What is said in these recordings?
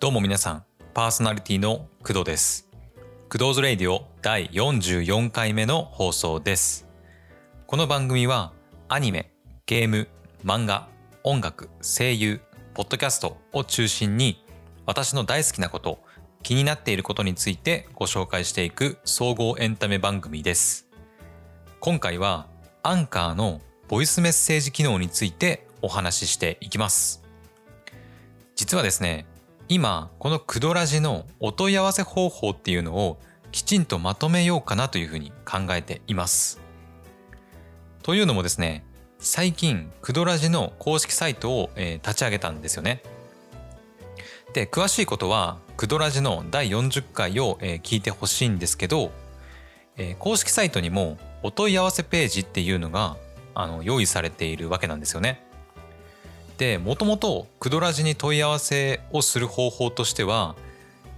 どうも皆さん、パーソナリティの工藤です。クドーズレイディオ第44回目の放送です。この番組はアニメ、ゲーム、漫画、音楽、声優、ポッドキャストを中心に私の大好きなこと、気になっていることについてご紹介していく総合エンタメ番組です。今回はアンカーのボイスメッセージ機能についてお話ししていきます。実はですね、今このクドラジのお問い合わせ方法っていうのをきちんとまとめようかなというふうに考えています。というのもですね最近クドラジの公式サイトを、え、立ち上げたんですよね。で詳しいことはクドラジの第40回を、え、聞いてほしいんですけど、え、公式サイトにもお問い合わせページっていうのがあの用意されているわけなんですよね。でもともとクドラジに問い合わせをする方法としては、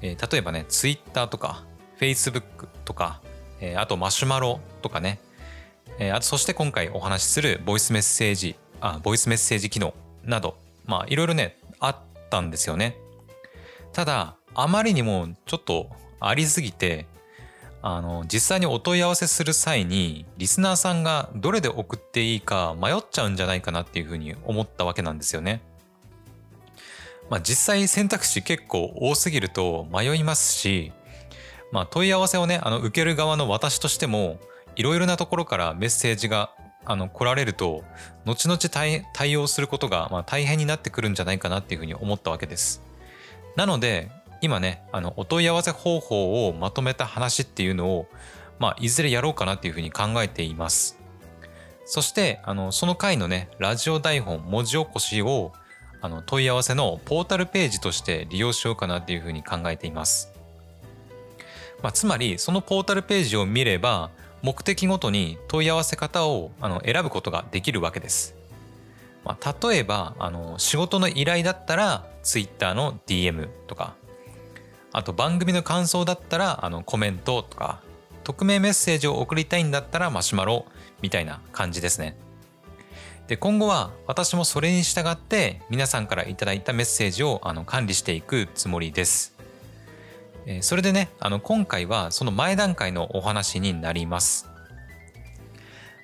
えー、例えばねツイッターとかフェイスブックとか、えー、あとマシュマロとかね、えー、あとそして今回お話しするボイスメッセージあボイスメッセージ機能などまあいろいろねあったんですよね。ただあまりにもちょっとありすぎてあの実際にお問い合わせする際にリスナーさんがどれで送っていいか迷っちゃうんじゃないかなっていうふうに思ったわけなんですよね。まあ、実際選択肢結構多すぎると迷いますし、まあ、問い合わせをねあの受ける側の私としてもいろいろなところからメッセージがあの来られると後々対応することがまあ大変になってくるんじゃないかなっていうふうに思ったわけです。なので今ねあのお問い合わせ方法をまとめた話っていうのを、まあ、いずれやろうかなっていうふうに考えています。そしてあのその回のねラジオ台本文字起こしをあの問い合わせのポータルページとして利用しようかなっていうふうに考えています。まあ、つまりそのポータルページを見れば目的ごとに問い合わせ方をあの選ぶことができるわけです。まあ、例えばあの仕事の依頼だったら Twitter の DM とかあと番組の感想だったらあのコメントとか匿名メッセージを送りたいんだったらマシュマロみたいな感じですね。で今後は私もそれに従って皆さんから頂いたメッセージをあの管理していくつもりです。えそれでねあの今回はその前段階のお話になります。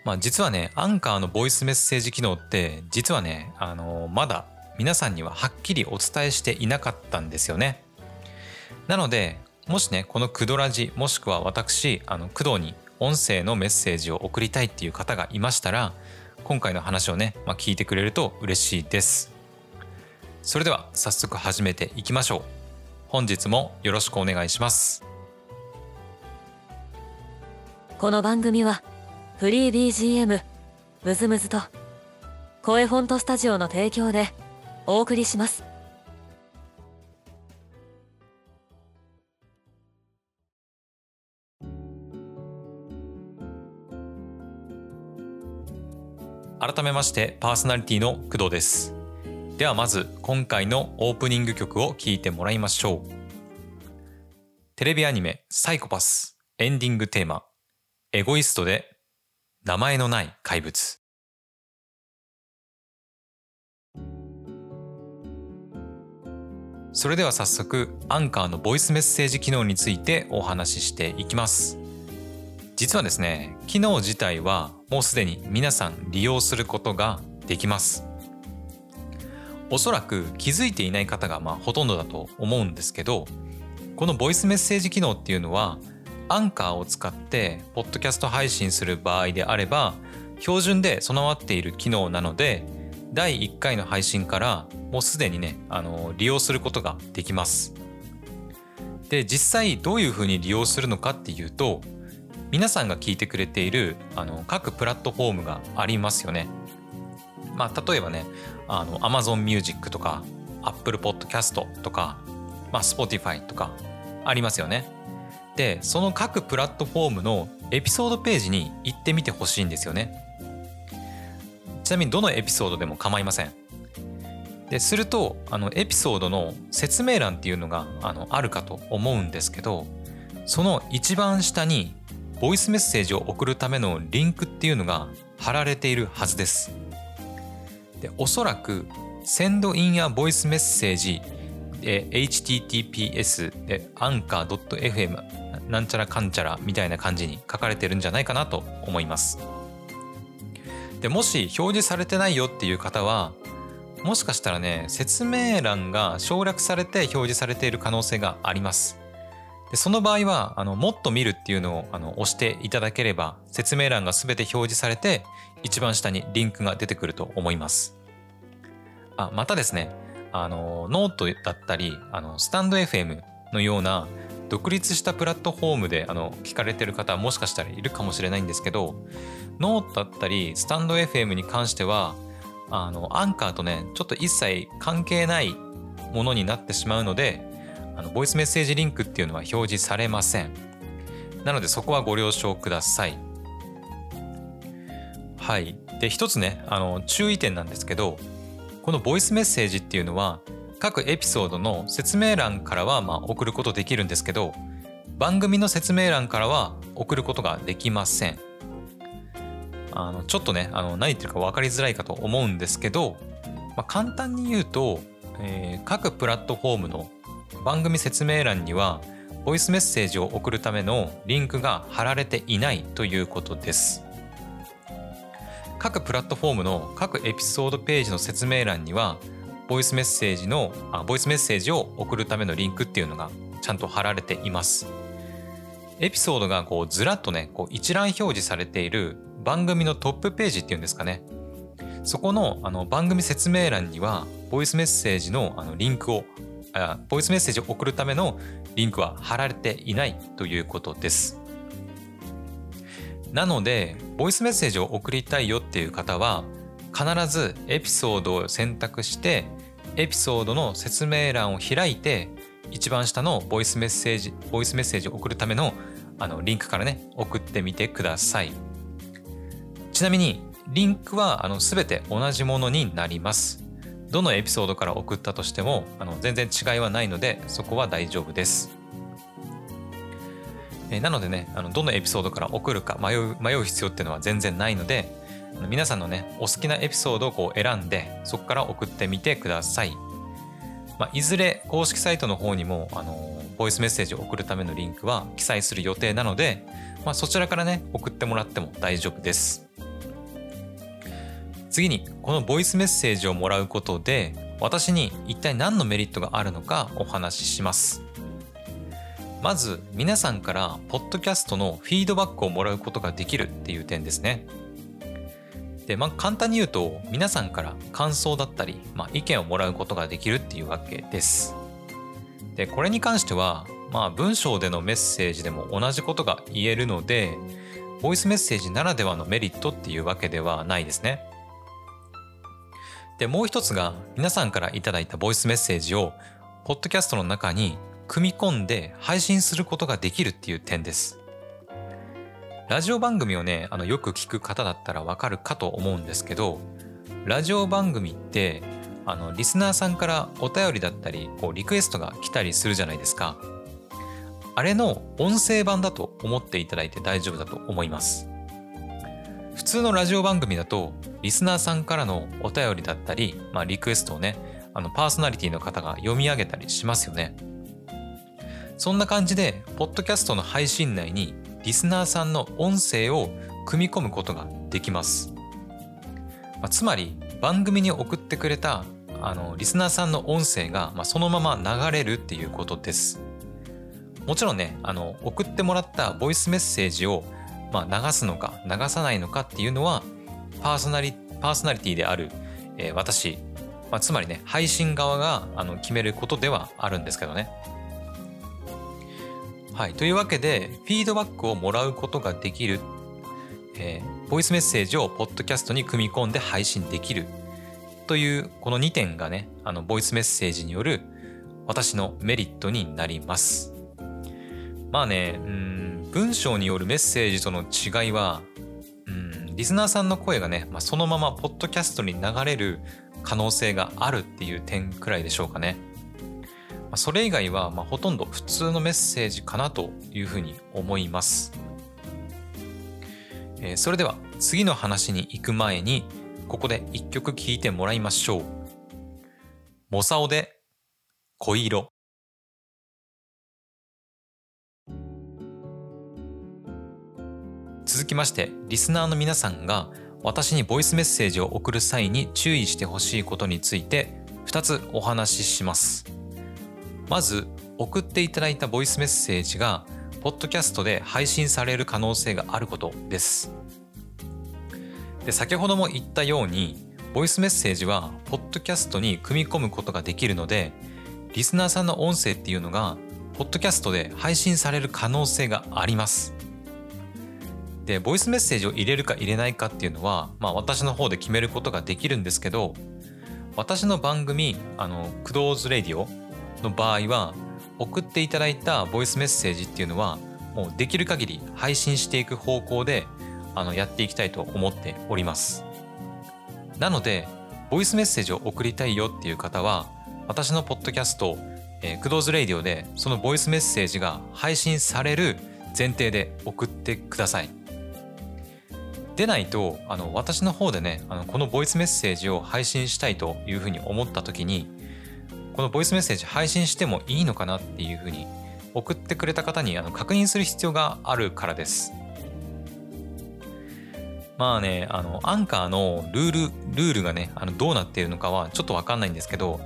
まあ、実はねアンカーのボイスメッセージ機能って実はねあのまだ皆さんにははっきりお伝えしていなかったんですよね。なのでもしねこのクドラジもしくは私あの工藤に音声のメッセージを送りたいっていう方がいましたら今回の話をね、まあ、聞いてくれると嬉しいです。それでは早速始めていきましょう。本日もよろしくお願いします。この番組はフリー BGM ムズムズと声フォントスタジオの提供でお送りします。改めましてパーソナリティの工藤です。ではまず今回のオープニング曲を聴いてもらいましょう。テレビアニメサイコパス。エンディングテーマ。エゴイストで名前のない怪物。それでは早速アンカーのボイスメッセージ機能についてお話ししていきます。実はですね機能自体はもうすでに皆さん利用することができます。おそらく気づいていない方がまあほとんどだと思うんですけどこのボイスメッセージ機能っていうのはアンカーを使ってポッドキャスト配信する場合であれば標準で備わっている機能なので第1回の配信からもうすでにねあの利用することができます。で実際どういうふうに利用するのかっていうと皆さんが聞いてくれているあの各プラットフォームがありますよね。まあ、例えばねあの Amazon Music とか Apple Podcast とか、まあ、Spotify とかありますよね。でその各プラットフォームのエピソードページに行ってみてほしいんですよね。ちなみにどのエピソードでも構いません。でするとあのエピソードの説明欄っていうのがあのあるかと思うんですけどその一番下にボイスメッセージを送るためのリンクっていうのが貼られているはずです。でおそらく Send in a voice message https で anchor.fm なんちゃらかんちゃらみたいな感じに書かれてるんじゃないかなと思いますでもし表示されてないよっていう方はもしかしたらね説明欄が省略されて表示されている可能性がありますでその場合はあのもっと見るっていうのをあの押していただければ説明欄が全て表示されて一番下にリンクが出てくると思います。あまたですねあのノートだったりあのスタンド FM のような独立したプラットフォームであの聞かれてる方もしかしたらいるかもしれないんですけどノートだったりスタンド FM に関してはあのアンカーとねちょっと一切関係ないものになってしまうのであのボイスメッセージリンクっていうのは表示されません。なのでそこはご了承ください。はい。で一つねあの注意点なんですけどこのボイスメッセージっていうのは各エピソードの説明欄からはま送ることできるんですけど番組の説明欄からは送ることができません。あのちょっとねあの何言ってるか分かりづらいかと思うんですけど、まあ、簡単に言うと、えー、各プラットフォームの番組説明欄にはボイスメッセージを送るためのリンクが貼られていないということです。各プラットフォームの各エピソードページの説明欄にはボイスメッセージのあボイスメッセージを送るためのリンクっていうのがちゃんと貼られています。エピソードがこうずらっとねこう一覧表示されている番組のトップページっていうんですかね。そこのあの番組説明欄にはボイスメッセージのあのリンクをあボイスメッセージを送るためのリンクは貼られていないということです。なのでボイスメッセージを送りたいよっていう方は必ずエピソードを選択してエピソードの説明欄を開いて一番下のボイスメッセージボイスメッセージを送るためのあのリンクからね送ってみてください。ちなみにリンクはあの全て同じものになります。どのエピソードから送ったとしてもあの全然違いはないのでそこは大丈夫です。えなのでねあのどのエピソードから送るか迷う迷う必要っていうのは全然ないので皆さんのねお好きなエピソードをこう選んでそこから送ってみてください、まあ、いずれ公式サイトの方にもあのボイスメッセージを送るためのリンクは記載する予定なので、まあ、そちらからね送ってもらっても大丈夫です。次にこのボイスメッセージをもらうことで私に一体何のメリットがあるのかお話ししますまず皆さんからポッドキャストのフィードバックをもらうことができるっていう点ですね。でまあ簡単に言うと皆さんから感想だったり、まあ、意見をもらうことができるっていうわけです。でこれに関してはまあ文章でのメッセージでも同じことが言えるのでボイスメッセージならではのメリットっていうわけではないですね。でもう一つが皆さんから頂いたボイスメッセージをポッドキャストの中に組み込んで配信することができるっていう点です。ラジオ番組をね、あのよく聞く方だったらわかるかと思うんですけど、ラジオ番組ってあのリスナーさんからお便りだったりこうリクエストが来たりするじゃないですか。あれの音声版だと思っていただいて大丈夫だと思います。普通のラジオ番組だとリスナーさんからのお便りだったり、まあ、リクエストをねあのパーソナリティの方が読み上げたりしますよね。そんな感じで、ポッドキャストの配信内にリスナーさんの音声を組み込むことができます。まあ、つまり、番組に送ってくれたあのリスナーさんの音声が、まあ、そのまま流れるっていうことです。もちろんね、あの送ってもらったボイスメッセージを、まあ、流すのか流さないのかっていうのはパーソナリパーソナリティである、えー、私、まあ、つまりね配信側があの決めることではあるんですけどね。はい、というわけでフィードバックをもらうことができる、えー、ボイスメッセージをポッドキャストに組み込んで配信できる。というこの2点がねあのボイスメッセージによる私のメリットになります。まあねうん文章によるメッセージとの違いはうんリスナーさんの声がね、まあ、そのままポッドキャストに流れる可能性があるっていう点くらいでしょうかね。まあそれ以外はまあほとんど普通のメッセージかなというふうに思います。えそれでは次の話に行く前にここで一曲聴いてもらいましょう。モサオで恋色続きましてリスナーの皆さんが私にボイスメッセージを送る際に注意してほしいことについて2つお話しします。まず送っていただいたボイスメッセージがポッドキャストで配信される可能性があることです。で先ほども言ったようにボイスメッセージはポッドキャストに組み込むことができるのでリスナーさんの音声っていうのがポッドキャストで配信される可能性があります。でボイスメッセージを入れるか入れないかっていうのは、まあ、私の方で決めることができるんですけど私の番組「あのクドーズレディオ」の場合は送っていただいたボイスメッセージっていうのはもうできる限り配信していく方向であのやっていきたいと思っております。なのでボイスメッセージを送りたいよっていう方は私のポッドキャスト「えー、クドーズレディオ」でそのボイスメッセージが配信される前提で送ってください。でないとあの私の方でねあのこのボイスメッセージを配信したいというふうに思った時にこのボイスメッセージ配信してもいいのかなっていうふうに送ってくれた方にあの確認する必要があるからです。まあね、あの、アンカーのルール、ルールがね、あのどうなっているのかはちょっとわかんないんですけど、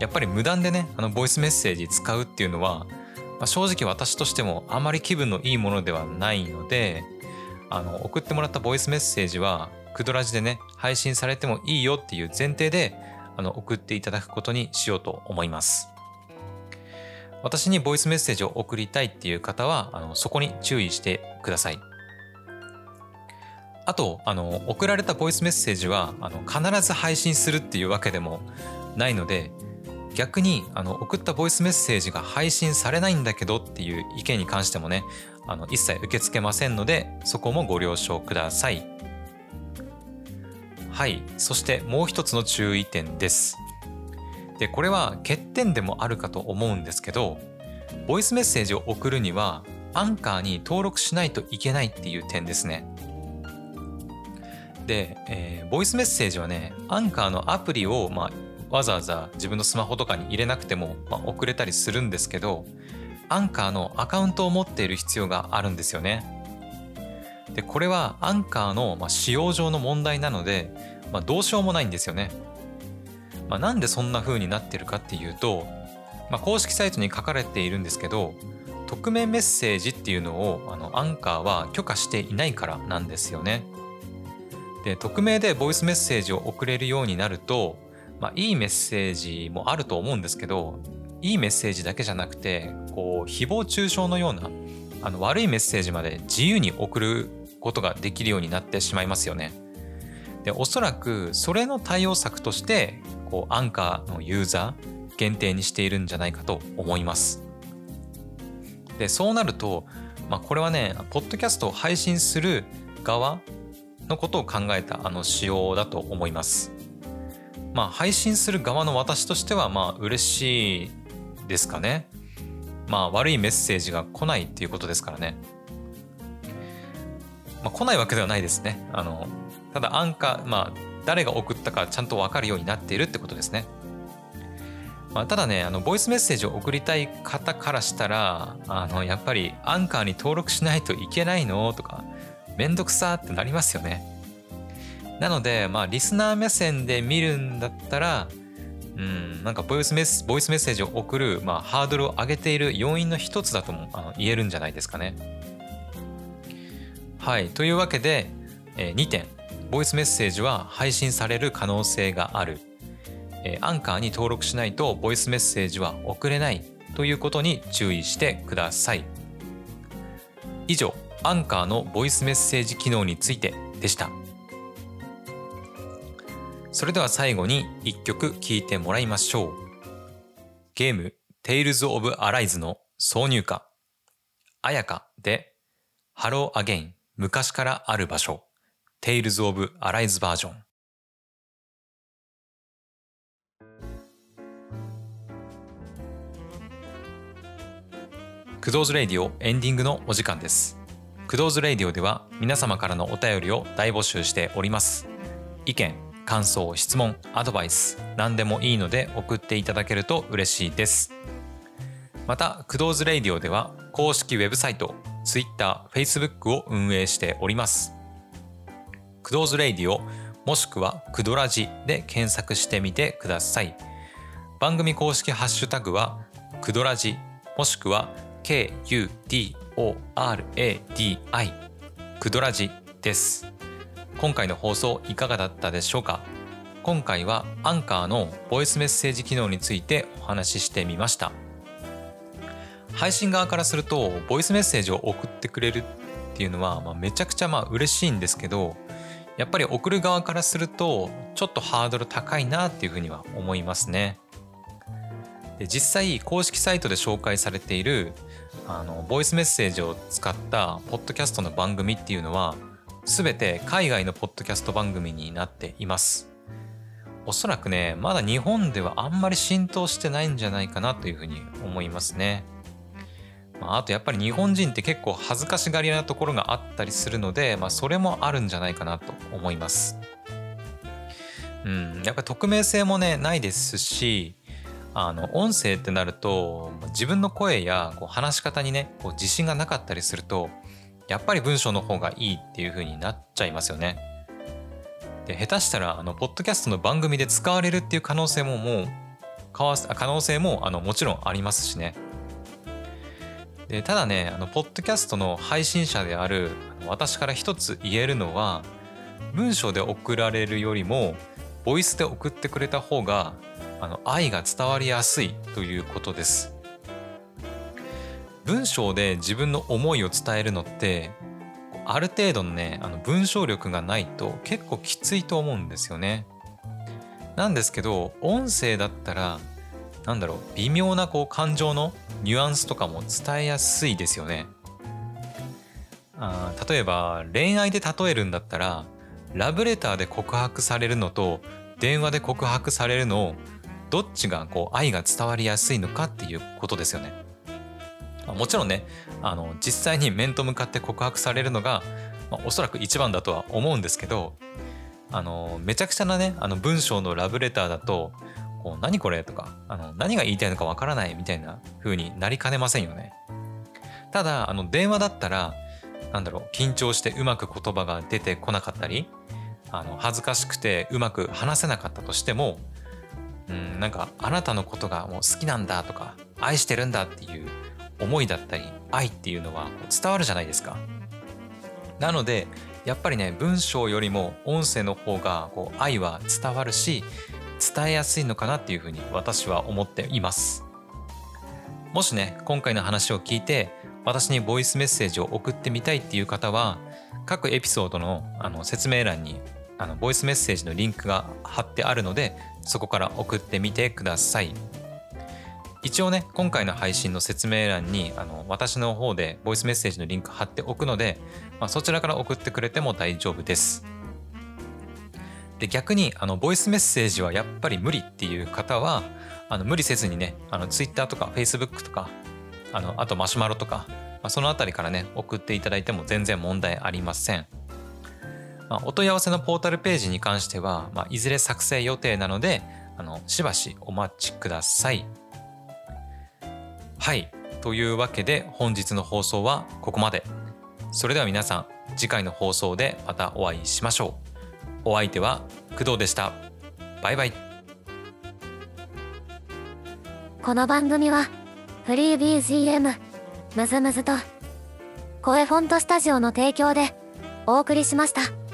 やっぱり無断でね、あの、ボイスメッセージ使うっていうのは、まあ、正直私としてもあまり気分のいいものではないので、あの送ってもらったボイスメッセージはクドラジでね配信されてもいいよっていう前提であの送っていただくことにしようと思います。私にボイスメッセージを送りたいっていう方はあのそこに注意してください。あとあの送られたボイスメッセージはあの必ず配信するっていうわけでもないので逆にあの送ったボイスメッセージが配信されないんだけどっていう意見に関してもねあの一切受け付けませんのでそこもご了承ください。はい。そしてもう一つの注意点です。でこれは欠点でもあるかと思うんですけどボイスメッセージを送るにはアンカーに登録しないといけないっていう点ですね。で、えー、ボイスメッセージはねアンカーのアプリを、まあ、わざわざ自分のスマホとかに入れなくても、まあ、送れたりするんですけどアンカーのアカウントを持っている必要があるんですよね。でこれはアンカーの、ま、使用上の問題なので、まあ、どうしようもないんですよね。まあ、なんでそんな風になってるかっていうと、まあ、公式サイトに書かれているんですけど匿名メッセージっていうのをあのアンカーは許可していないからなんですよね。で匿名でボイスメッセージを送れるようになると、まあ、いいメッセージもあると思うんですけどいいメッセージだけじゃなくてこう誹謗中傷のようなあの悪いメッセージまで自由に送ることができるようになってしまいますよね。でおそらくそれの対応策としてこうアンカーのユーザー限定にしているんじゃないかと思います。でそうなると、まあ、これはねポッドキャストを配信する側のことを考えたあの仕様だと思います。まあ配信する側の私としてはまあ嬉しいですかね。まあ悪いメッセージが来ないっていうことですからね。まあ、来ないわけではないですね。あのただアンカー、まあ誰が送ったかちゃんと分かるようになっているってことですね。まあ、ただね、あのボイスメッセージを送りたい方からしたら、あのやっぱりアンカーに登録しないといけないのとか、めんどくさってなりますよね。なので、まあ、リスナー目線で見るんだったら、うん、なんかボイスメッボイスメッセージを送る、まあ、ハードルを上げている要因の一つだともあの言えるんじゃないですかね。はい。というわけで、えー、2点。ボイスメッセージは配信される可能性がある。えー、アンカーに登録しないとボイスメッセージは送れないということに注意してください。以上、アンカーのボイスメッセージ機能についてでした。それでは最後に一曲聴いてもらいましょう。ゲーム Tales of Arise の挿入歌、あやかで Hello Again 昔からある場所 Tales of Arise バージョン。クドーズレイディオエンディングのお時間です。クドーズレイディオでは皆様からのお便りを大募集しております。意見、感想質問アドバイス何でもいいので送っていただけると嬉しいです。またクドーズレイディオでは公式ウェブサイト Twitter、Facebook を運営しております。クドーズレイディオもしくはクドラジで検索してみてください。番組公式ハッシュタグはクドラジもしくは KUDORADI クドラジです。今回の放送いかがだったでしょうか？今回はアンカーのボイスメッセージ機能についてお話ししてみました。配信側からするとボイスメッセージを送ってくれるっていうのは、まあ、めちゃくちゃまあ嬉しいんですけどやっぱり送る側からするとちょっとハードル高いなっていうふうには思いますね。で実際公式サイトで紹介されているあのボイスメッセージを使ったポッドキャストの番組っていうのは全て海外のポッドキャスト番組になっていますおそらくねまだ日本ではあんまり浸透してないんじゃないかなというふうに思いますねまあ、あとやっぱり日本人って結構恥ずかしがりなところがあったりするので、まあ、それもあるんじゃないかなと思います。うん、やっぱり匿名性もねないですしあの音声ってなると自分の声やこう話し方にねこう自信がなかったりするとやっぱり文章の方がいいっていう風になっちゃいますよね。で下手したらあのポッドキャストの番組で使われるっていう可能性ももう可能性もあのもちろんありますしね。でただねあのポッドキャストの配信者である私から一つ言えるのは文章で送られるよりもボイスで送ってくれた方があの愛が伝わりやすいということです。文章で自分の思いを伝えるのってある程度のねあの文章力がないと結構きついと思うんですよね。なんですけど音声だったらなんだろう微妙なこう感情のニュアンスとかも伝えやすいですよね。あ例えば恋愛で例えるんだったらラブレターで告白されるのと電話で告白されるのどっちがこう愛が伝わりやすいのかっていうことですよね。もちろんねあの実際に面と向かって告白されるのが、まあ、おそらく一番だとは思うんですけどあのめちゃくちゃなねあの文章のラブレターだとこう何これとかあの何が言いたいのかわからないみたいな風になりかねませんよね。ただあの電話だったらなんだろう緊張してうまく言葉が出てこなかったりあの恥ずかしくてうまく話せなかったとしてもうんなんかあなたのことがもう好きなんだとか愛してるんだっていう思いだったり愛っていうのは伝わるじゃないですか。なのでやっぱりね文章よりも音声の方がこう愛は伝わるし伝えやすいのかなっていうふうに私は思っていますもしね今回の話を聞いて私にボイスメッセージを送ってみたいっていう方は各エピソードのあの説明欄にあのボイスメッセージのリンクが貼ってあるのでそこから送ってみてください一応ね今回の配信の説明欄にあの私の方でボイスメッセージのリンク貼っておくので、まあ、そちらから送ってくれても大丈夫ですで逆にあのボイスメッセージはやっぱり無理っていう方はあの無理せずにねあの Twitter とか Facebook とかあのあとマシュマロとか、まあ、その辺りからね送っていただいても全然問題ありません。まあ、お問い合わせのポータルページに関しては、まあ、いずれ作成予定なのであのしばしお待ちください。はいというわけで本日の放送はここまで。それでは皆さん次回の放送でまたお会いしましょう。お相手は工藤でしたバイバイこの番組はフリー BGM むずむずと声フォントスタジオの提供でお送りしました。